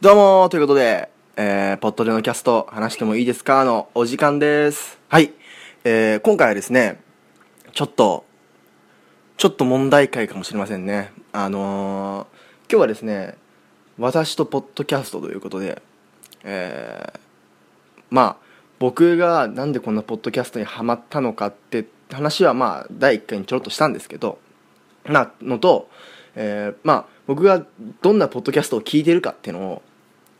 どうもということで、えー、ポッドでのキャスト話してもいいですか？のお時間です。はい。えー、今回はですね、ちょっと、ちょっと問題回かもしれませんね。あのー、今日はですね、私とポッドキャストということで、えー、まあ、僕がなんでこんなポッドキャストにハマったのかって話はまあ、第1回にちょろっとしたんですけど、なのと、えー、まあ、僕がどんなポッドキャストを聞いてるかっていうのを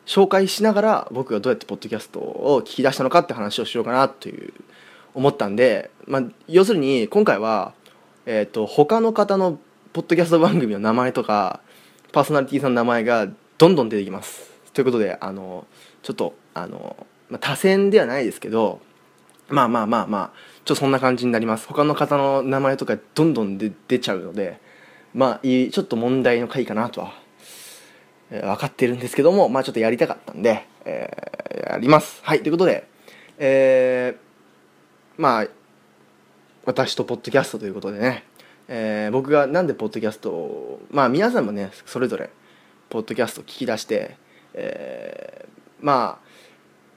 紹介しながら僕がどうやってポッドキャストを聞き出したのかって話をしようかなという思ったんで、まあ、要するに今回は、えーと、他の方のポッドキャスト番組の名前とかパーソナリティさんの名前がどんどん出てきます。ということであのちょっとあの、まあ、多選ではないですけどまあまあまあまあちょっとそんな感じになります。他の方の名前とかどんどん出出ちゃうのでまあいいちょっと問題の回かなとはえー、分かってるんですけども、まあちょっとやりたかったんで、えー、やります。はい、ということで、えー、まあ、私とポッドキャストということでね、えー、僕がなんでポッドキャストを、まあ皆さんもね、それぞれ、ポッドキャストを聞き出して、えー、まあ、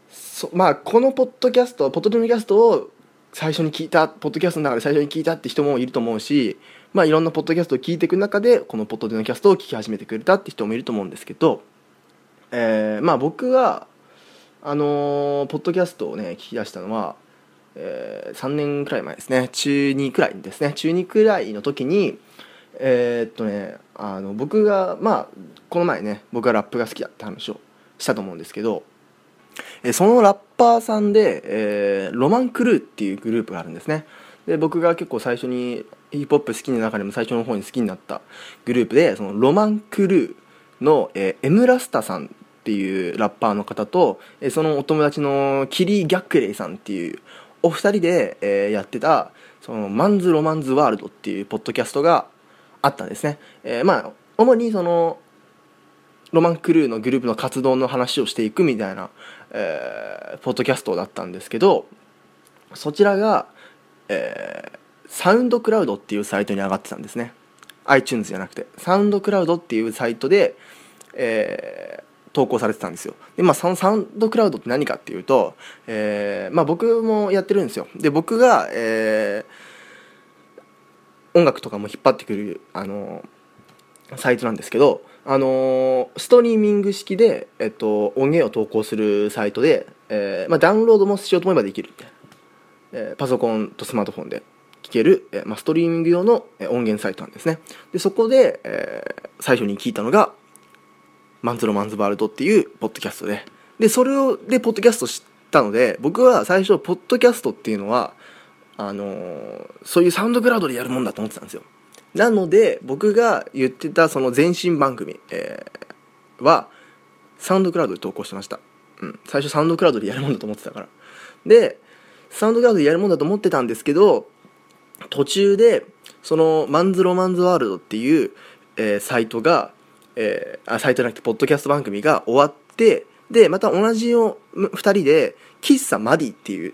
そまあ、このポッドキャスト、ポッドキャストを最初に聞いた、ポッドキャストの中で最初に聞いたって人もいると思うし、まあ、いろんなポッドキャストを聞いていく中でこのポッドでのキャストを聞き始めてくれたって人もいると思うんですけど、えー、まあ僕はあのー、ポッドキャストをね聞き出したのは、えー、3年くらい前ですね。中2くらいですね。中2くらいの時にえー、っとねあの僕がまあこの前ね僕がラップが好きだって話をしたと思うんですけど、えそのラッパーさんで、えロマンクルーっていうグループがあるんですね。で僕が結構最初にヒップホップ好きな中でも最初の方に好きになったグループでそのロマンクルーの、えー、エムラスタさんっていうラッパーの方と、えー、そのお友達のキリー・ギャックレイさんっていうお二人で、えー、やってたそのマンズ・ロマンズ・ワールドっていうポッドキャストがあったんですね、えー、まあ主にそのロマンクルーのグループの活動の話をしていくみたいな、えー、ポッドキャストだったんですけどそちらが、えー、サウンドクラウドっていうサイトに上がってたんですね。iTunes じゃなくて。サウンドクラウドっていうサイトで、えー、投稿されてたんですよ。でまあそのサウンドクラウドって何かっていうと、えー、まあ僕もやってるんですよ。で僕が、えー、音楽とかも引っ張ってくるあのサイトなんですけどあのストリーミング式で、えっと、音源を投稿するサイトで、えーまあ、ダウンロードもしようと思えばできる。みたいな、えー、パソコンとスマートフォンで聞ける、えまあ、ストリーミング用の音源サイトなんですね。でそこで、えー、最初に聞いたのがマンズロマンズワールドっていうポッドキャストで。でそれをでポッドキャスト知ったので僕は最初ポッドキャストっていうのはあのー、そういうサウンドクラウドでやるもんだと思ってたんですよ。なので僕が言ってたその前身番組、えー、はサウンドクラウドで投稿してました、うん、最初サウンドクラウドでやるもんだと思ってたから。でサウンドクラウドでやるもんだと思ってたんですけど途中でそのマンズロマンズワールドっていう、えー、サイトが、えー、あサイトじゃなくてポッドキャスト番組が終わってでまた同じよ2人で喫茶マディっていう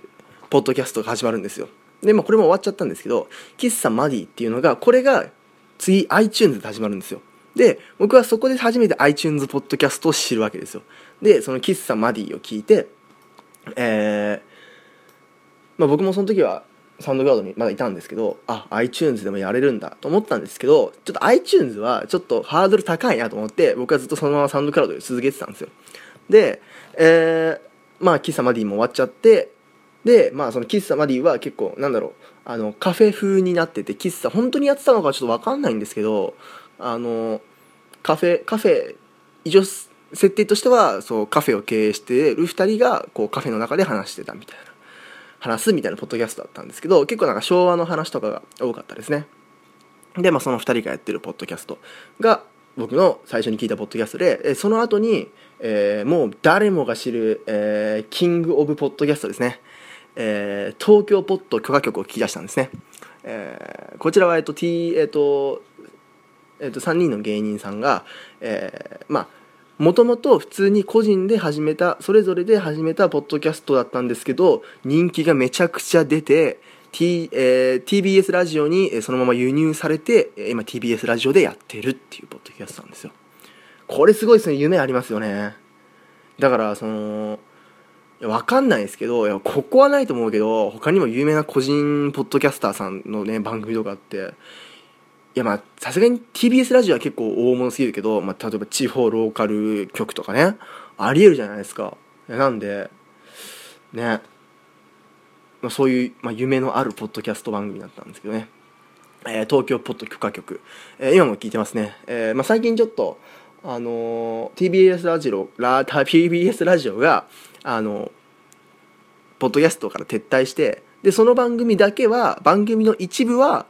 ポッドキャストが始まるんですよ。でまあこれも終わっちゃったんですけど喫茶マディっていうのがこれが次 iTunes で始まるんですよ。で僕はそこで初めて iTunes ポッドキャストを知るわけですよ。でその喫茶マディを聞いてえー、まあ僕もその時はサウンドクラウドにまだいたんですけどあ iTunes でもやれるんだと思ったんですけどちょっと iTunes はちょっとハードル高いなと思って僕はずっとそのままサウンドクラウドで続けてたんですよ。で、えー、まあ喫茶マディも終わっちゃってでまあその喫茶マディは結構なんだろうあのカフェ風になってて喫茶本当にやってたのかちょっと分かんないんですけどあのカフェカフェ一応設定としてはそうカフェを経営してる2人がこうカフェの中で話してたみたいな。話すみたいなポッドキャストだったんですけど結構なんか昭和の話とかが多かったですね。でまあその2人がやってるポッドキャストが僕の最初に聞いたポッドキャストでその後に、えー、もう誰もが知る、えー、キング・オブ・ポッドキャストですね、えー、東京ポッド許可局を聞き出したんですね、えー、こちらはえっと T えっとえっと3人の芸人さんが、えー、まあもともと普通に個人で始めたそれぞれで始めたポッドキャストだったんですけど人気がめちゃくちゃ出て、T えー、TBS ラジオにそのまま輸入されて今 TBS ラジオでやってるっていうポッドキャストなんですよ。これすごいですね。夢ありますよね。だからそのわかんないですけどいやここはないと思うけど他にも有名な個人ポッドキャスターさんのね番組とかあっていやまあさすがに TBS ラジオは結構大物すぎるけど、まあ、例えば地方ローカル局とかねありえるじゃないですか。なんでね、まあ、そういう、まあ、夢のあるポッドキャスト番組だったんですけどね、えー東京ポッド許可局、えー今も聞いてますね、えーまあ、最近ちょっとあのー TBS ラジオラ TBS ラジオがあのポッドキャストから撤退してでその番組だけは番組の一部は、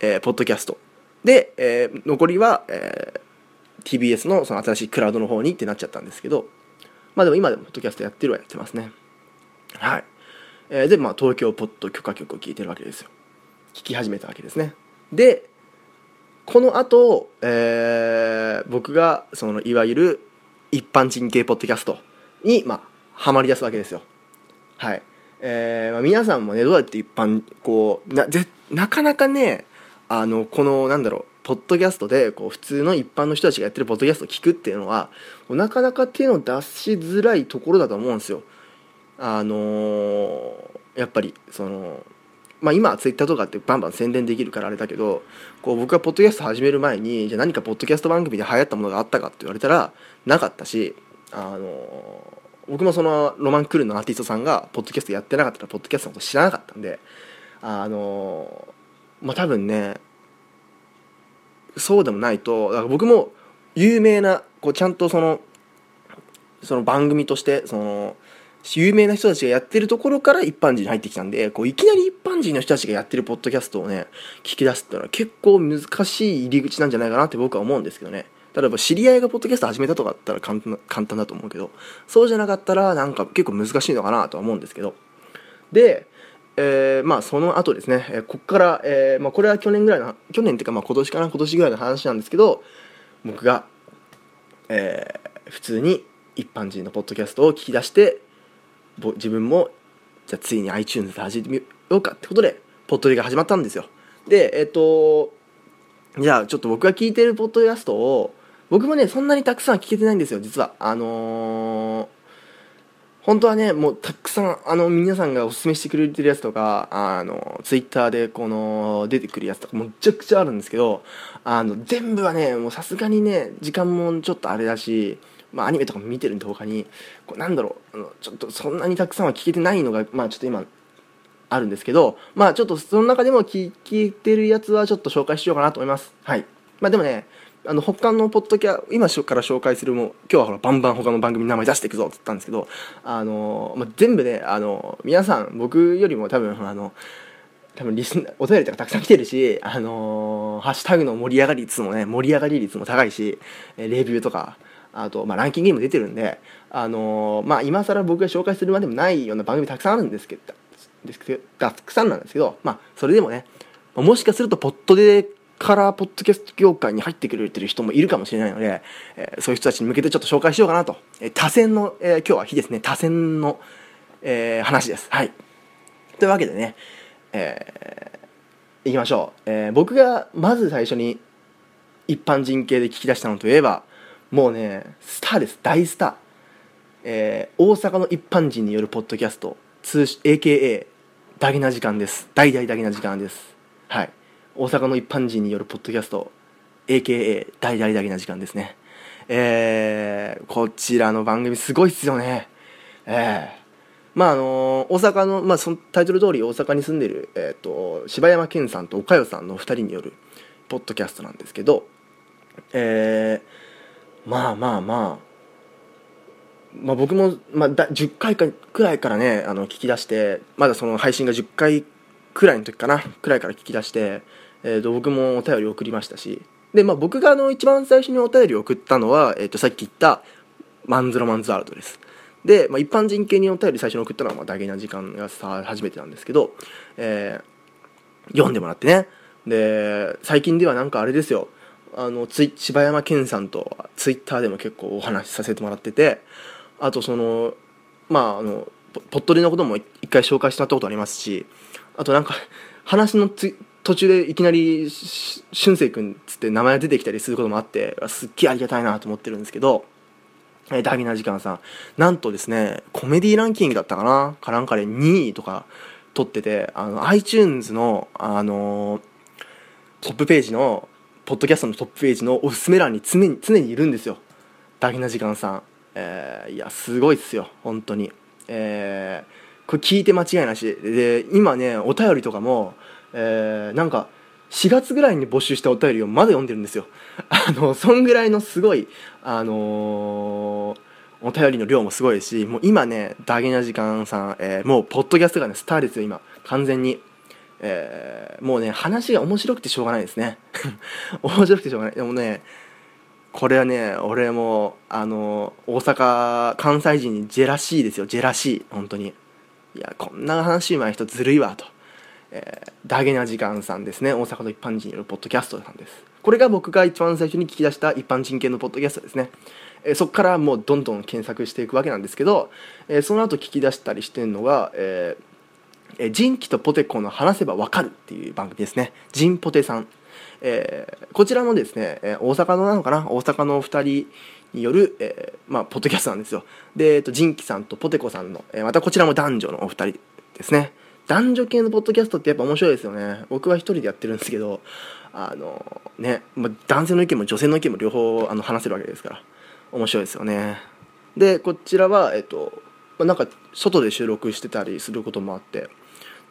えーポッドキャスト。で、えー残りは、えー TBS のその新しいクラウドの方にってなっちゃったんですけどまあでも今でもポッドキャストやってるはやってますね。はい、えーでまあ東京ポッド許可局を聞いてるわけですよ。聞き始めたわけですね。でこの後、えー僕がそのいわゆる一般人系ポッドキャストにまあハマり出すわけですよ。はい。えーまあ、皆さんもねどうやって一般こうなぜなかなかねあのこのなんだろうポッドキャストでこう普通の一般の人たちがやってるポッドキャストを聞くっていうのはなかなか手の出しづらいところだと思うんですよ。あのーやっぱりそのまあ今はツイッターとかってバンバン宣伝できるからあれだけどこう僕がポッドキャスト始める前にじゃあ何かポッドキャスト番組で流行ったものがあったかって言われたらなかったしあのー僕もそのロマンクルーのアーティストさんがポッドキャストやってなかったらポッドキャストのこと知らなかったんであのまあ多分ねそうでもないとだから僕も有名なこうちゃんとそのその番組としてその有名な人たちがやってるところから一般人に入ってきたんでこういきなり一般人の人たちがやってるポッドキャストをね聞き出すっていうのは結構難しい入り口なんじゃないかなって僕は思うんですけどね。例えば知り合いがポッドキャスト始めたとかだったら簡単簡単だと思うけどそうじゃなかったらなんか結構難しいのかなとは思うんですけど。で、えーまあその後ですね、えーここから、えーまあ、これは去年ぐらいの去年っていうかまあ今年かな今年ぐらいの話なんですけど僕が、えー普通に一般人のポッドキャストを聞き出して自分もじゃあついに iTunes で始めようかってことでポッドリが始まったんですよ。でえっ、とじゃあちょっと僕が聞いてるポッドキャストを僕もねそんなにたくさん聞けてないんですよ実は。あのー本当はねもうたくさんあの皆さんがおすすめしてくれてるやつとかあのツイッターでこの出てくるやつとかむちゃくちゃあるんですけどあの全部はねもうさすがにね時間もちょっとあれだし、まあ、アニメとかも見てるんで他に。こうなんだろうあのちょっとそんなにたくさんは聞けてないのがまあちょっと今あるんですけどまあちょっとその中でも聞いてるやつはちょっと紹介しようかなと思います。はい。まあでもねあの他のポッドキャ今から紹介するも今日はほらバンバン他の番組の名前出していくぞって言ったんですけどあの、まあ、全部ねあの皆さん僕よりも多分あの多分リスお便りとかたくさん来てるし、あのハッシュタグの盛り上がり率もね盛り上がり率も高いしレビューとかあと、まあ、ランキングにも出てるんで、あのまあ、今更僕が紹介するまでもないような番組たくさんあるんですけどですけどたくさんなんですけど、まあ、それでもねもしかするとポッドでからポッドキャスト業界に入ってくれてる人もいるかもしれないので、えーそういう人たちに向けてちょっと紹介しようかなと、えー多選の、えー今日は日ですね多選の、え話です。はい。というわけでね、えー、いきましょう、え僕がまず最初に一般人系で聞き出したのといえばもうねスターです。大スター、え大阪の一般人によるポッドキャスト通 AKA ダゲな時間です。大々ダゲな時間です。はい。大阪の一般人によるポッドキャスト AKA 大々ダゲな時間ですね。えー、こちらの番組すごいっすよね。えーまああの大阪の、まあ、そのタイトル通り大阪に住んでる、えー、と柴山健さんと岡代さんのお二人によるポッドキャストなんですけどえーまあまあまあまあ、僕も、まあ、だ10回かくらいからねあの聞き出してまだその配信が10回くらいの時かなくらいから聞き出して、えー、と僕もお便りを送りましたし。で、まあ、僕があの一番最初にお便りを送ったのは、えー、とさっき言った「マンズロマンズワールド」です。で、まあ、一般人系にお便り最初に送ったのは、まあ、ダゲな時間がさ初めてなんですけど、えー読んでもらってね。で最近ではなんかあれですよ。あのツイ柴山健さんとツイッターでも結構お話しさせてもらっててあとそのまああのポットでのことも一回紹介してもらったことありますしあとなんか話のつ途中でいきなり俊く君っつって名前が出てきたりすることもあってすっげえありがたいなと思ってるんですけどえー、ダビナ時間さん。なんとですねコメディランキングだったかな？かなんかで2位とか取っててあの iTunes の、あのー、トップページのポッドキャストのトップページのおすすめ欄に常に常にいるんですよ。ダギナ時間さん、えー、いやすごいっすよ。本当に。えー、これ聞いて間違いなし。で今ねお便りとかも、えー、なんか4月ぐらいに募集したお便りをまだ読んでるんですよ。あのそんぐらいのすごいあのー、お便りの量もすごいしもう今ねダゲな時間さん、えー、もうポッドキャストがねスターですよ今。完全に。えー、もうね話が面白くてしょうがないですね。面白くてしょうがない。でもねこれはね俺もあの大阪関西人にジェラシーですよジェラシー。本当に。いやこんな話うまい人ずるいわと。えー、ダゲな時間さんですね。大阪の一般人によるポッドキャストさんです。これが僕が一番最初に聞き出した一般人系のポッドキャストですね、えー、そこからもうどんどん検索していくわけなんですけど、えー、その後聞き出したりしてるのが、えー、ジンキとポテコの話せばわかるっていう番組ですね。ジンポテさん、えー、こちらもですね、えー、大阪のなのかな？大阪のお二人による、えー、まあ、ポッドキャストなんですよ。で、えーと、ジンキさんとポテコさんの、えー、またこちらも男女のお二人ですね。男女系のポッドキャストってやっぱ面白いですよね。僕は一人でやってるんですけどあのね、まあ、男性の意見も女性の意見も両方あの話せるわけですから面白いですよね。でこちらはえっと、まあ、なんか外で収録してたりすることもあって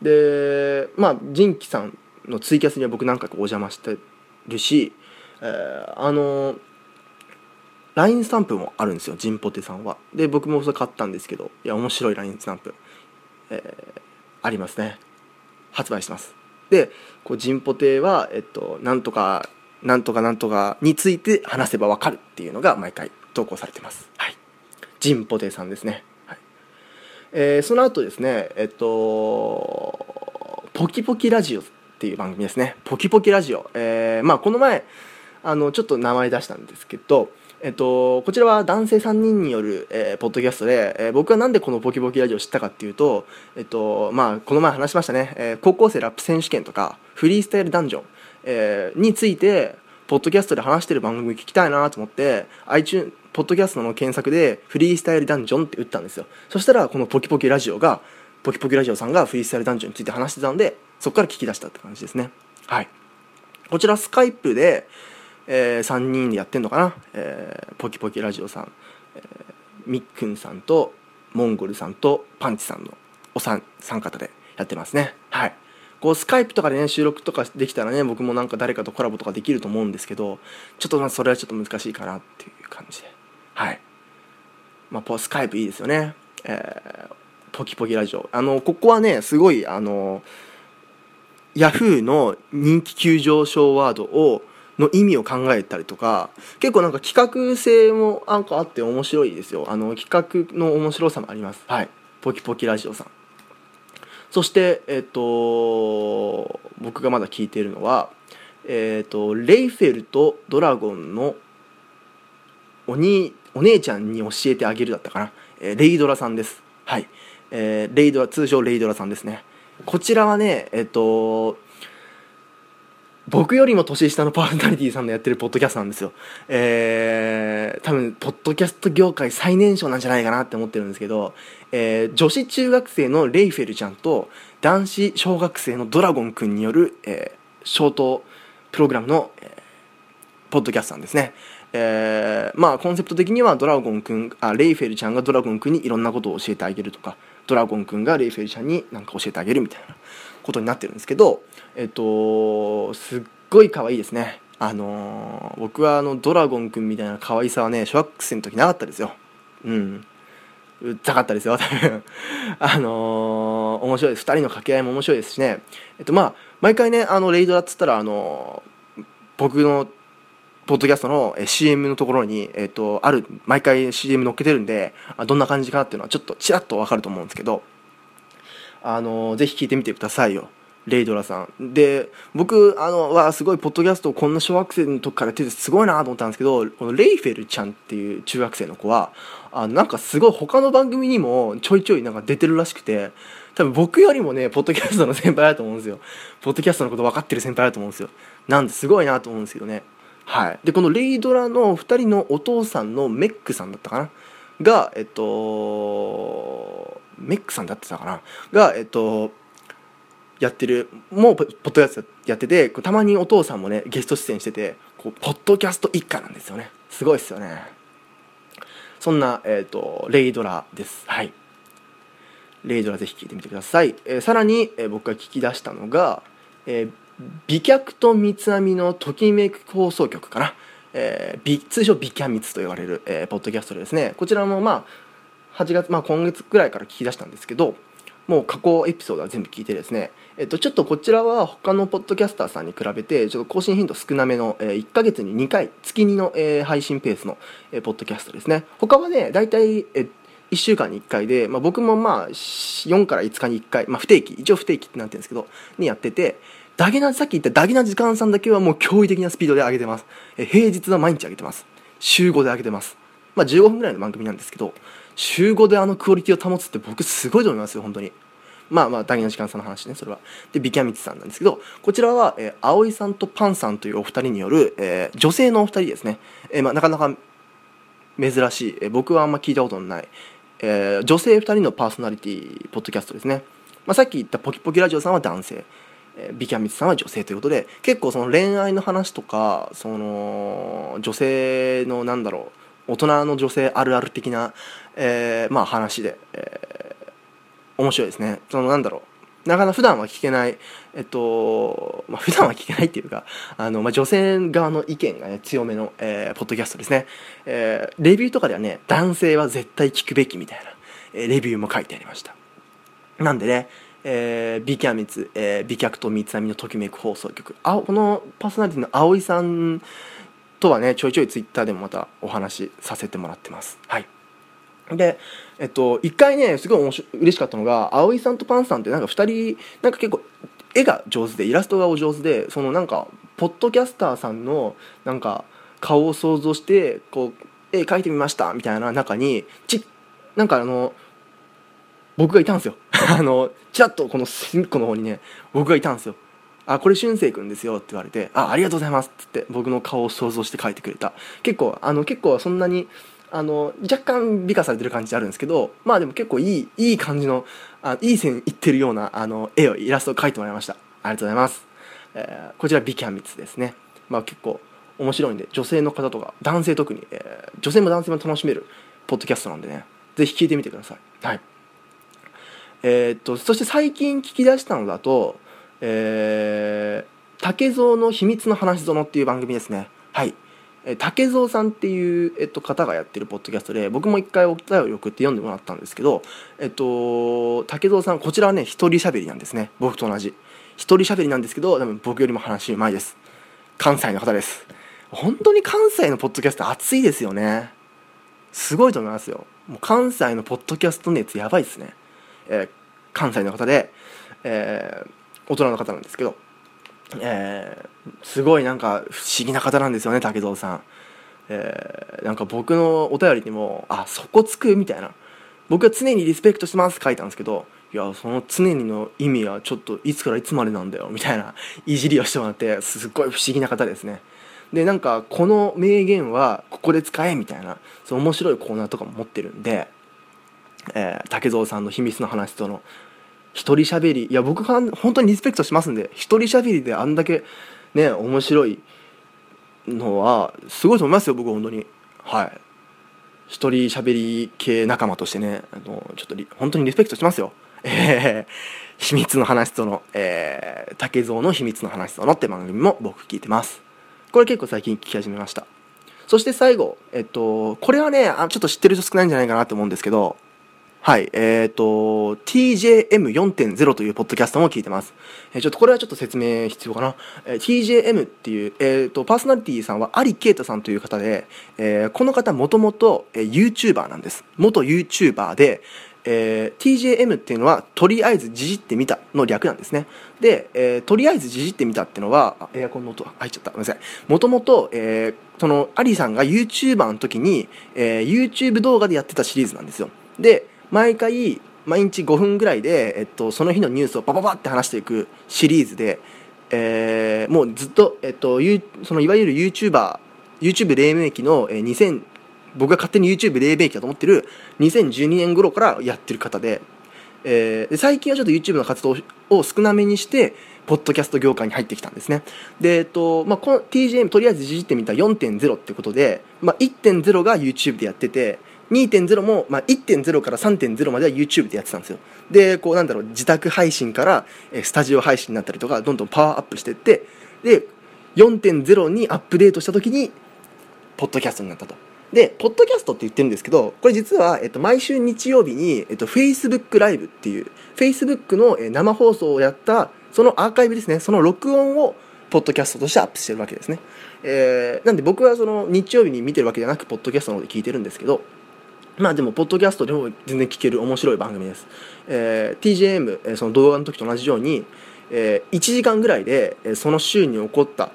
でまあ仁キさんのツイキャスには僕何回かお邪魔してるし、えー、あの LINE スタンプもあるんですよジンポテさんは。で僕もそれ買ったんですけどいや面白い LINE スタンプ、えーありますね。発売します。でこうジンポテは、えっと、なんとかなんとかなんとかについて話せばわかるっていうのが毎回投稿されてます。はい。ジンポテさんですね、はい。えー、その後ですねえっとポキポキラジオっていう番組ですね。ポキポキラジオ、えー、まあこの前あのちょっと名前出したんですけどえっと、こちらは男性3人による、えー、ポッドキャストで、えー、僕はなんでこのポキポキラジオを知ったかっていうと、えっと、まあ、この前話しましたね、えー、高校生ラップ選手権とか、フリースタイルダンジョン、えー、について、ポッドキャストで話してる番組聞きたいなと思って、iTunes、ポッドキャストの検索で、フリースタイルダンジョンって打ったんですよ。そしたら、このポキポキラジオが、ポキポキラジオさんがフリースタイルダンジョンについて話してたんで、そこから聞き出したって感じですね。はい。こちら、スカイプで、えー、3人でやってんのかな、えー、ポキポキラジオさん、えー、みっくんさんとモンゴルさんとパンチさんのお三三方でやってますね。はい。こうスカイプとかでね収録とかできたらね僕もなんか誰かとコラボとかできると思うんですけどちょっとまあそれはちょっと難しいかなっていう感じで。はい。まあスカイプいいですよね。えー、ポキポキラジオ。あのここはねすごいあのヤフーの人気急上昇ワードをの意味を考えたりとか結構なんか企画性もなんかあって面白いですよ。あの企画の面白さもあります。はい。ポキポキラジオさん。そしてえっ、と僕がまだ聞いているのはえっ、とレイフェルとドラゴンのおにお姉ちゃんに教えてあげるだったかな、えー、レイドラさんです。はい、えー、レイドラ通称レイドラさんですね。こちらはねえっ、と僕よりも年下のパーソナリティさんのやってるポッドキャストなんですよ。えー、多分、ポッドキャスト業界最年少なんじゃないかなって思ってるんですけど、えー、女子中学生のレイフェルちゃんと、男子小学生のドラゴンくんによる、えー、ショートプログラムの、えー、ポッドキャストなんですね。えー、まあ、コンセプト的にはドラゴンくん、あ、レイフェルちゃんがドラゴンくんにいろんなことを教えてあげるとか、ドラゴンくんがレイフェルちゃんに何か教えてあげるみたいなことになってるんですけど、えっと、すっごい可愛いですね。あのー、僕はあのドラゴンくんみたいな可愛さはね、小学生の時なかったですよ。うん。うっざかったですよ、多分。あのー、面白いです。2人の掛け合いも面白いですしね。えっと、まあ、毎回ね、あの、レイドだっつったら、あのー、僕の、ポッドキャストの CM のところに、えっと、ある、毎回 CM 載っけてるんで、どんな感じかなっていうのはちょっとちらっとわかると思うんですけど、あのー、ぜひ聞いてみてくださいよ。レイドラさん。で僕あのはすごいポッドキャストをこんな小学生の時からやっててすごいなと思ったんですけどこのレイフェルちゃんっていう中学生の子はあなんかすごい他の番組にもちょいちょいなんか出てるらしくて多分僕よりもねポッドキャストの先輩だと思うんですよ。ポッドキャストのこと分かってる先輩だと思うんですよ。なんですごいなと思うんですけどね。はい。でこのレイドラの2人のお父さんのメックさんだったかな？がえっとメックさんだってたかな？がえっとやってるもうポッドキャストやっててたまにお父さんもねゲスト出演しててこうポッドキャスト一家なんですよね。すごいですよね。そんな、えーと、レイドラです。はい。レイドラぜひ聞いてみてください、えー、さらに、えー、僕が聞き出したのが、えー、美脚と三つ編みのときめく放送局かな、えー、通称美キャミツと言われる、えー、ポッドキャストでですね。こちらもまあ8月、まあ、今月くらいから聞き出したんですけどもう過去エピソードは全部聞いてですね、えっと、ちょっとこちらは他のポッドキャスターさんに比べてちょっと更新頻度少なめの、えー、1ヶ月に2回月2の、え、配信ペースの、え、ポッドキャストですね。他はね大体、えー、1週間に1回で、まあ、僕もまあ4から5日に1回、まあ、不定期一応不定期ってなってるんですけどにやっててダゲなさっき言ったダゲな時間さんだけはもう驚異的なスピードで上げてます、え、平日は毎日上げてます。週5で上げてます。まあ15分ぐらいの番組なんですけど週5であのクオリティを保つって僕すごいと思いますよ本当に。まあまあ大の時間さんの話ねそれは。でビキャミツさんなんですけどこちらは、えー、葵さんとパンさんというお二人による、えー、女性のお二人ですね、えーまあ、なかなか珍しい、えー、僕はあんま聞いたことのない、えー、女性二人のパーソナリティポッドキャストですね、まあ、さっき言ったポキポキラジオさんは男性。ビキャミツさんは女性ということで結構その恋愛の話とかその女性のなんだろう大人の女性あるある的な、えー、まあ話で、え面白いですね。そのなんだろう。なかなか普段は聞けないえっとまあ普段は聞けないっていうかあの、まあ、女性側の意見がね強めの、えー、ポッドキャストですね、えー、レビューとかではね男性は絶対聞くべきみたいな、えー、レビューも書いてありました。なんでねえー、ビキャミツ、えー、美脚と三つ編みのときめく放送局。あこのパーソナリティの葵さんとはねちょいちょいツイッターでもまたお話しさせてもらってます。はい。でえっと一回ねすごい面白嬉しかったのが葵さんとパンさんってなんか2人なんか結構絵が上手でイラストがお上手でそのなんかポッドキャスターさんのなんか顔を想像してこう絵描いてみましたみたいな中にちなんかあの僕がいたんですよ。あのちらっとこの隅っこの方にね僕がいたんですよ。あこれ俊く君ですよって言われてあありがとうございますって言って僕の顔を想像して描いてくれた。結構あの結構そんなにあの若干美化されてる感じあるんですけどまあでも結構いいいい感じのあいい線いってるようなあの絵をイラストを描いてもらいました。ありがとうございます、えー、こちらビキャンミツですね。まあ結構面白いんで女性の方とか男性特に、えー、女性も男性も楽しめるポッドキャストなんでねぜひ聞いてみてください。はい。えー、っとそして最近聞き出したのだとえー、竹蔵の秘密の話園っていう番組ですね。竹蔵さんっていう、えっと、方がやってるポッドキャストで僕も一回お便り送って読んでもらったんですけど、えっと、竹蔵さんこちらはね一人喋りなんですね。僕と同じ。一人喋りなんですけど多分僕よりも話うまいです。関西の方です。本当に関西のポッドキャスト熱いですよね。すごいと思いますよ。もう関西のポッドキャスト熱やばいですね、えー、関西の方で、えー、大人の方なんですけどえー、すごいなんか不思議な方なんですよね竹蔵さん、えー、なんか僕のお便りにも「あそこつく」みたいな「僕は常にリスペクトします」書いたんですけどいやその常にの意味はちょっといつからいつまでなんだよみたいないじりをしてもらってすっごい不思議な方ですね。でなんかこの名言はここで使えみたいなその面白いコーナーとかも持ってるんで、えー、竹蔵さんの秘密の話との一人喋り。いや僕は本当にリスペクトしますんで一人喋りであんだけね面白いのはすごいと思いますよ僕本当に。はい。一人喋り系仲間としてねあのちょっと本当にリスペクトしますよ。えー、秘密の話との、えー、竹蔵の秘密の話とのって番組も僕聞いてます。これ結構最近聞き始めました。そして最後えっとこれはねあちょっと知ってる人少ないんじゃないかなと思うんですけどはい、えっ、ー、と、TJM4.0 というポッドキャストも聞いてます。えー、ちょっとこれはちょっと説明必要かな。えー、TJM っていう、えっ、ー、と、パーソナリティさんは有啓太さんという方で、えー、この方もともと YouTuber なんです。元 YouTuber で、えー、TJM っていうのはとりあえずじじってみたの略なんですねで、えー、とりあえずじじってみたっていうのはエアコンの音入っちゃったごめんなさいもともと、えー、そのアリさんが YouTuber の時に、えー、YouTube 動画でやってたシリーズなんですよで毎回毎日5分ぐらいで、えっと、その日のニュースをパパパって話していくシリーズで、えー、もうずっと、えっと、そのいわゆる YouTuber YouTube 黎明期の2010僕が勝手に YouTube 黎明期だと思ってる2012年頃からやってる方で,、えー、最近はちょっと YouTube の活動を少なめにしてポッドキャスト業界に入ってきたんですね。で、えっとまあ、この TGM とりあえずいじってみた4.0ってことで、まあ、1.0が YouTube でやってて2.0も、まあ、1.0から3.0までは YouTube でやってたんですよ。でこうなんだろう自宅配信からスタジオ配信になったりとかどんどんパワーアップしていってで4.0にアップデートした時にポッドキャストになったと。でポッドキャストって言ってるんですけどこれ実は、えっと、毎週日曜日に、えっと、Facebook ライブっていう Facebook の生放送をやったそのアーカイブですね。その録音をポッドキャストとしてアップしてるわけですね、えー、なんで僕はその日曜日に見てるわけじゃなくポッドキャストの方で聞いてるんですけどまあでも、ポッドキャストでも全然聞ける面白い番組です。えー、TJM、その動画の時と同じように、えー、1時間ぐらいで、その週に起こった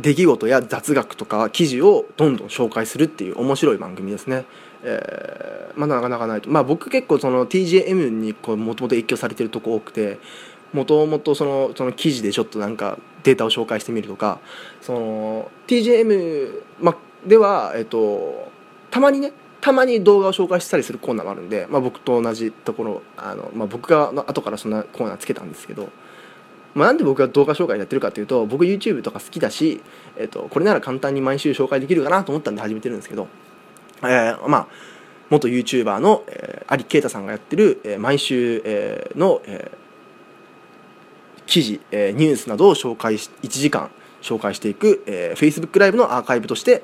出来事や雑学とか記事をどんどん紹介するっていう面白い番組ですね。えー、まだなかなかないと。まあ僕結構その TJM にもともと影響されてるとこ多くて、もともとそのその記事でちょっとなんかデータを紹介してみるとか、その TJM、ま、では、えっと、たまにね、たまに動画を紹介したりするコーナーがあるんで、まあ、僕と同じところあの、まあ、僕が後からそんなコーナーつけたんですけど、まあ、なんで僕が動画紹介やってるかというと僕 YouTube とか好きだし、えっと、これなら簡単に毎週紹介できるかなと思ったんで始めてるんですけど、えー、まあ元 YouTuber の、えー、有啓太さんがやってる、えー、毎週、えー、の、えー、記事、えー、ニュースなどを紹介し1時間紹介していく、えー、Facebook ライブのアーカイブとして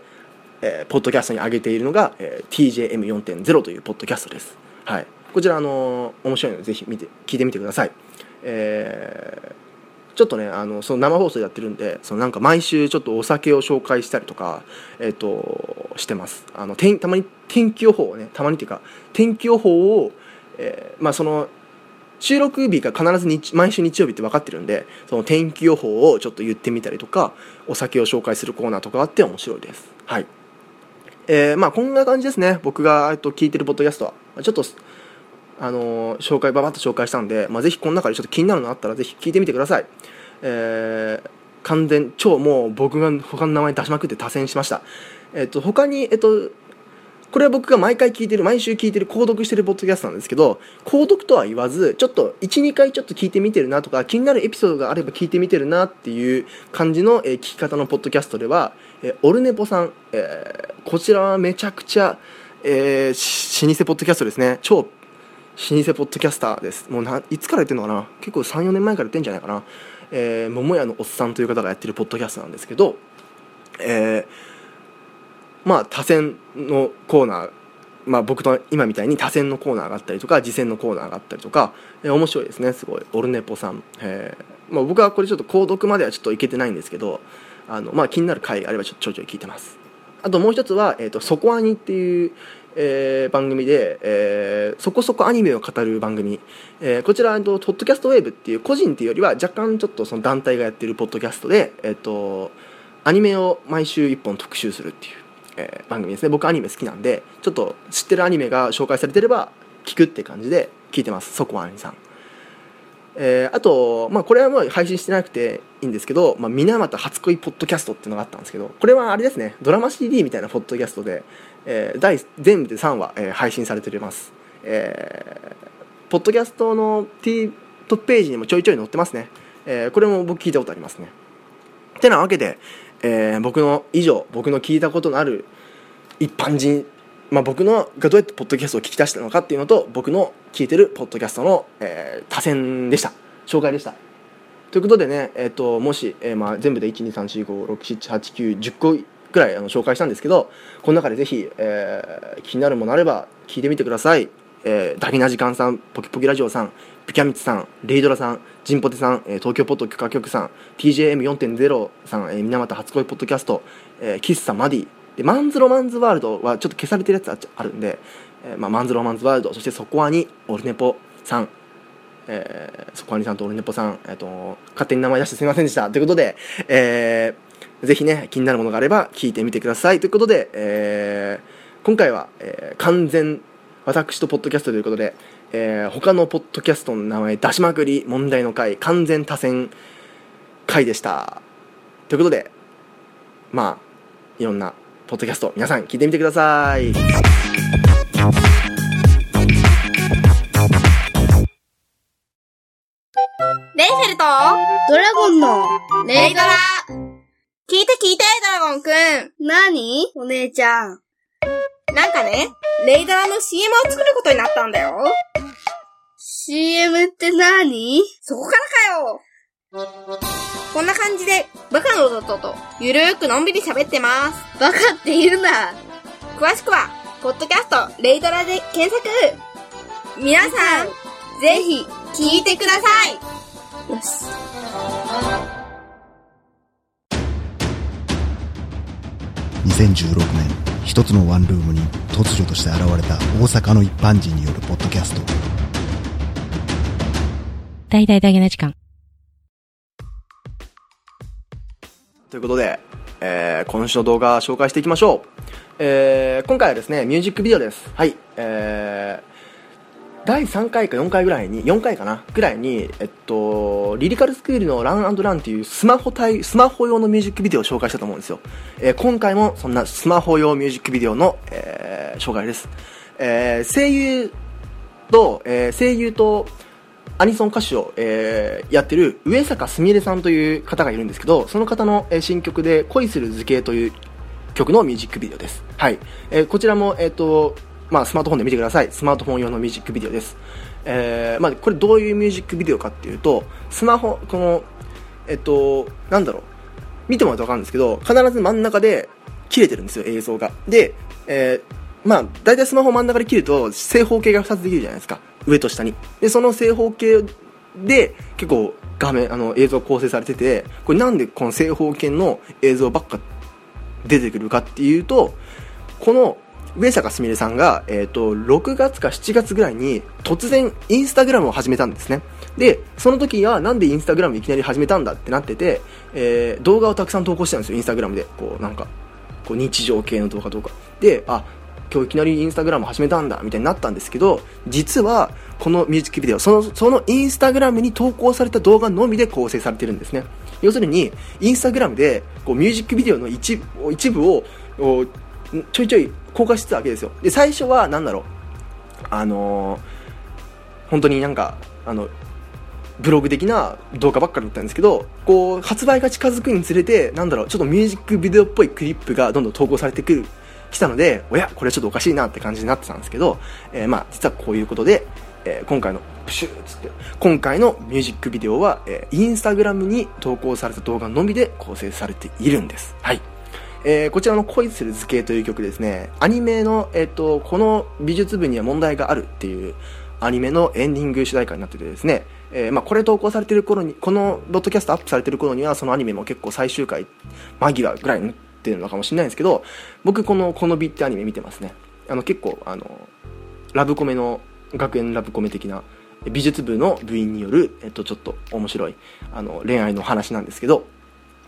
えー、ポッドキャストに上げているのが、えー、TJM4.0 というポッドキャストです。はい、こちら、あのー、面白いのでぜひ見て聞いてみてください。えー、ちょっとねあのその生放送やってるんでそのなんか毎週ちょっとお酒を紹介したりとか、えーと、してますあのたまに天気予報をねたまにっていうか天気予報を、えー、まあその収録日が必ず日毎週日曜日って分かってるんでその天気予報をちょっと言ってみたりとかお酒を紹介するコーナーとかあって面白いですはいえー、まあこんな感じですね。僕が、えっと、聞いてるポッドキャストは。ちょっとあのー、紹介ばばっと紹介したんで、まあ、ぜひこの中でちょっと気になるのあったらぜひ聞いてみてください、えー、完全超もう僕が他の名前出しまくって多選しました。えっ、と他にえっ、とこれは僕が毎回聞いてる毎週聞いてる購読してるポッドキャストなんですけど購読とは言わずちょっと12回ちょっと聞いてみてるなとか気になるエピソードがあれば聞いてみてるなっていう感じの、えー、聞き方のポッドキャストでは、え、オルネポさん、えー、こちらはめちゃくちゃ、えー、老舗ポッドキャストですね。超老舗ポッドキャスターです。もうないつから言ってるのかな？結構34年前から言ってんじゃないかな、えー、桃屋のおっさんという方がやってるポッドキャストなんですけどえーまあ、多選のコーナー、まあ、僕と今みたいに多選のコーナーがあったりとか次戦のコーナーがあったりとか、えー、面白いですねすごい。オルネポさん、えーまあ、僕はこれちょっと購読まではちょっといけてないんですけどあの、まあ、気になる回があればちょちょいちょい聞いてます。あともう一つは「えーと、そこアニ」っていう、えー、番組で、えー、そこそこアニメを語る番組、えー、こちらとトッドキャストウェーブっていう個人っていうよりは若干ちょっとその団体がやってるポッドキャストで、えーとアニメを毎週1本特集するっていうえー、番組ですね。僕アニメ好きなんでちょっと知ってるアニメが紹介されてれば聞くって感じで聞いてます。そこアニさん。えー、あと、まあ、これはもう配信してなくていいんですけど、まあ、水俣初恋ポッドキャストっていうのがあったんですけどこれはあれですねドラマ CD みたいなポッドキャストで、えー、第全部で3話、えー、配信されております、えー、ポッドキャストの T トップページにもちょいちょい載ってますね、えー、これも僕聞いたことありますね。てなわけで、えー、僕の以上僕の聞いたことのある一般人、まあ、僕のがどうやってポッドキャストを聞き出したのかっていうのと僕の聞いてるポッドキャストの、えー、多選でした。紹介でした。ということでね、えーと、もし、えーまあ、全部で12345678910個ぐらいあの紹介したんですけどこの中でぜひ、えー、気になるものあれば聞いてみてください、えー、ダギな時間さんポキポキラジオさんピキャミツさんレイドラさんジンポテさん、え東京ポッド許可局さん TJM4.0 さん、えー、水俣初恋ポッドキャスト、えー、キッサマディでマンズロマンズワールドはちょっと消されてるやつあるんで、えーまあ、マンズロマンズワールドそしてそこはにオルネポさんえー、そこはにさんとオルネポさん、えーと、勝手に名前出してすみませんでした。ということで、えー、ぜひね気になるものがあれば聞いてみてください。ということで、えー、今回は、えー、完全私とポッドキャストということで、えー、他のポッドキャストの名前出しまくり問題の回完全多選回でした。ということでまあいろんなポッドキャスト皆さん聞いてみてくださいレイフェルと、ドラゴンの、レイドラ聞いて聞いて、ドラゴンくん。なにお姉ちゃん。なんかね、レイドラの CM を作ることになったんだよ。CM って何？そこからかよ。こんな感じで、バカの弟と、ゆるーくのんびり喋ってます。バカって言うな。詳しくは、ポッドキャスト、レイドラで検索。皆さん、ぜひ、聞いてください。よし。2016年一つのワンルームに突如として現れた大阪の一般人によるポッドキャスト大々大げな時間。ということで、えー今週の動画紹介していきましょう。えー今回はですね、ミュージックビデオです。はい。えー第3回か4回ぐらいに、4回かな？ぐらいに、えっと、リリカルスクールのランランっていうスマホ対、スマホ用のミュージックビデオを紹介したと思うんですよ。えー今回もそんなスマホ用ミュージックビデオの、えー紹介です。えー声優と、えー声優と、アニソン歌手を、えーやってる上坂すみれさんという方がいるんですけど、その方の、え新曲で恋する図形という曲のミュージックビデオです。はい。えーこちらも、えっ、と、まあ、スマートフォンで見てください。スマートフォン用のミュージックビデオです。えーまあ、これどういうミュージックビデオかっていうと、スマホ、この、えっ、と、なんだろう、見てもらうと分かるんですけど、必ず真ん中で切れてるんですよ、映像が。で、えーまあ、大体スマホ真ん中で切ると、正方形が2つできるじゃないですか。上と下に。で、その正方形で、結構画面、あの、映像構成されてて、これなんでこの正方形の映像ばっか出てくるかっていうと、この上坂すみれさんが、えっ、と、6月か7月ぐらいに突然インスタグラムを始めたんですね。で、その時はなんでインスタグラムいきなり始めたんだってなってて、えー動画をたくさん投稿してたんですよ、インスタグラムで。こう、なんか、こう日常系の動画とか。で、あ、今日いきなりインスタグラム始めたんだ、みたいになったんですけど、実は、このミュージックビデオ、その、そのインスタグラムに投稿された動画のみで構成されてるんですね。要するに、インスタグラムで、こう、ミュージックビデオの一部一部を、ちょいちょい公開してたわけですよ。で、最初は、なんだろう、あのー本当になんか、あの、ブログ的な動画ばっかりだったんですけど、こう、発売が近づくにつれて、なんだろう、ちょっとミュージックビデオっぽいクリップがどんどん投稿されてくる、来たので、おや、これちょっとおかしいなって感じになってたんですけど、えーまあ、実はこういうことで、えー今回の、プシューっつって、今回のミュージックビデオは、えーインスタグラムに投稿された動画のみで構成されているんです。はい。えーこちらの恋する図形という曲ですね、アニメの、えっ、と、この美術部には問題があるっていうアニメのエンディング主題歌になっててですね、えーまあ、これ投稿されてる頃に、このロッドキャストアップされてる頃には、そのアニメも結構最終回間際ぐらいになってるのかもしれないんですけど、僕この、この美ってアニメ見てますね。あの、結構、あの、ラブコメの、学園ラブコメ的な、美術部の部員による、えっと、ちょっと面白い、あの、恋愛の話なんですけど、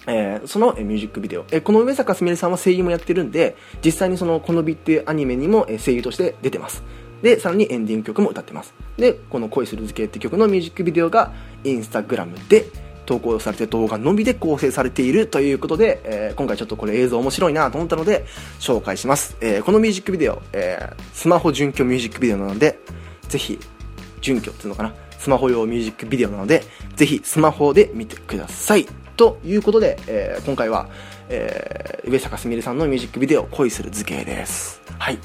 えーそのえミュージックビデオ、えーこの上坂すみれさんは声優もやってるんで実際にその「この美」っていうアニメにもえ声優として出てます。でさらにエンディング曲も歌ってます。でこの「恋する図形」って曲のミュージックビデオがインスタグラムで投稿されて動画のみで構成されているということで、えー今回ちょっとこれ映像面白いなと思ったので紹介します、えーこのミュージックビデオ、えースマホ準拠ミュージックビデオなのでぜひ準拠っていうのかな？スマホ用ミュージックビデオなのでぜひスマホで見てくださいということで、えー今回は、えー上坂すみれさんのミュージックビデオ「恋する図形」です。はい。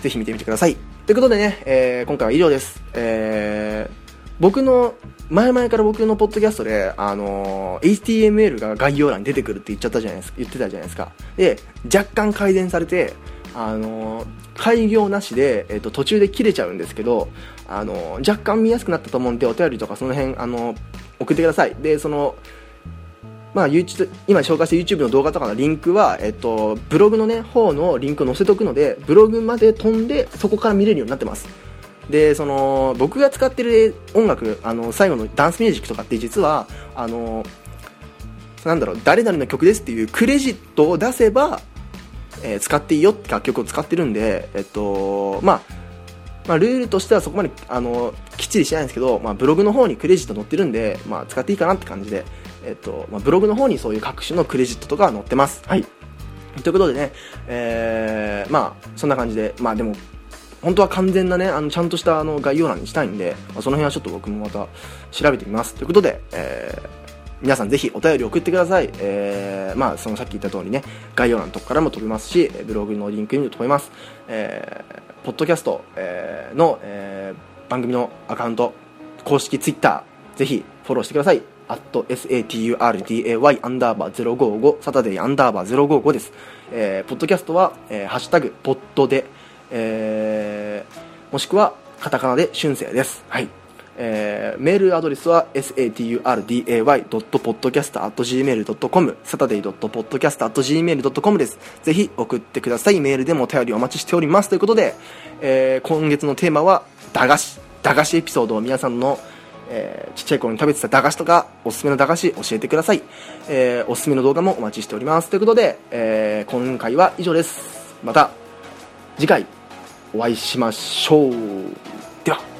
ぜひ見てみてください。ということでね、えー今回は以上です。えー僕の前々から僕のポッドキャストで、あのー HTML が概要欄に出てくるって言っちゃったじゃないですか。言ってたじゃないですか。で若干改善されてあのー開業なしで、えっと途中で切れちゃうんですけど、あのー若干見やすくなったと思うんでお便りとかその辺、あの送ってください。でそのまあ、YouTube 今紹介した YouTube の動画とかのリンクは、えっと、ブログの、ね、方のリンクを載せておくのでブログまで飛んでそこから見れるようになってます。でその僕が使ってる音楽あの最後のダンスミュージックとかって実はあのなんだろう誰々の曲ですっていうクレジットを出せば、えー使っていいよって楽曲を使ってるんで、えっとまあ、まあ、ルールとしてはそこまであのきっちりしてないんですけど、まあ、ブログの方にクレジット載ってるんで、まあ、使っていいかなって感じで、えっとまあ、ブログの方にそういう各種のクレジットとか載ってます。はいということでね、えー、まあそんな感じでまあでも本当は完全なねあのちゃんとしたあの概要欄にしたいんで、まあ、その辺はちょっと僕もまた調べてみますということで、えー皆さんぜひお便り送ってください。えー、まあ、そのさっき言った通りね、概要欄のとこからも飛びますし、ブログのリンクにも飛べます。えー、ポッドキャスト、えーの、えー番組のアカウント、公式ツイッター、ぜひフォローしてください。at saturday アンダーバー055サタデーアンダーバー055です。えー、ポッドキャストは、えーハッシュタグ、ポッドで、えーもしくは、カタカナで春生です。はい。えーメールアドレスは saturday.podcast.gmail.com サタデイ .podcast.gmail.com です。ぜひ送ってください。メールでもお便りお待ちしております。ということで、えー今月のテーマは、駄菓子。駄菓子エピソードを皆さんの、えーちっちゃい頃に食べてた駄菓子とか、おすすめの駄菓子教えてください。えーおすすめの動画もお待ちしております。ということで、えー今回は以上です。また、次回、お会いしましょう。では。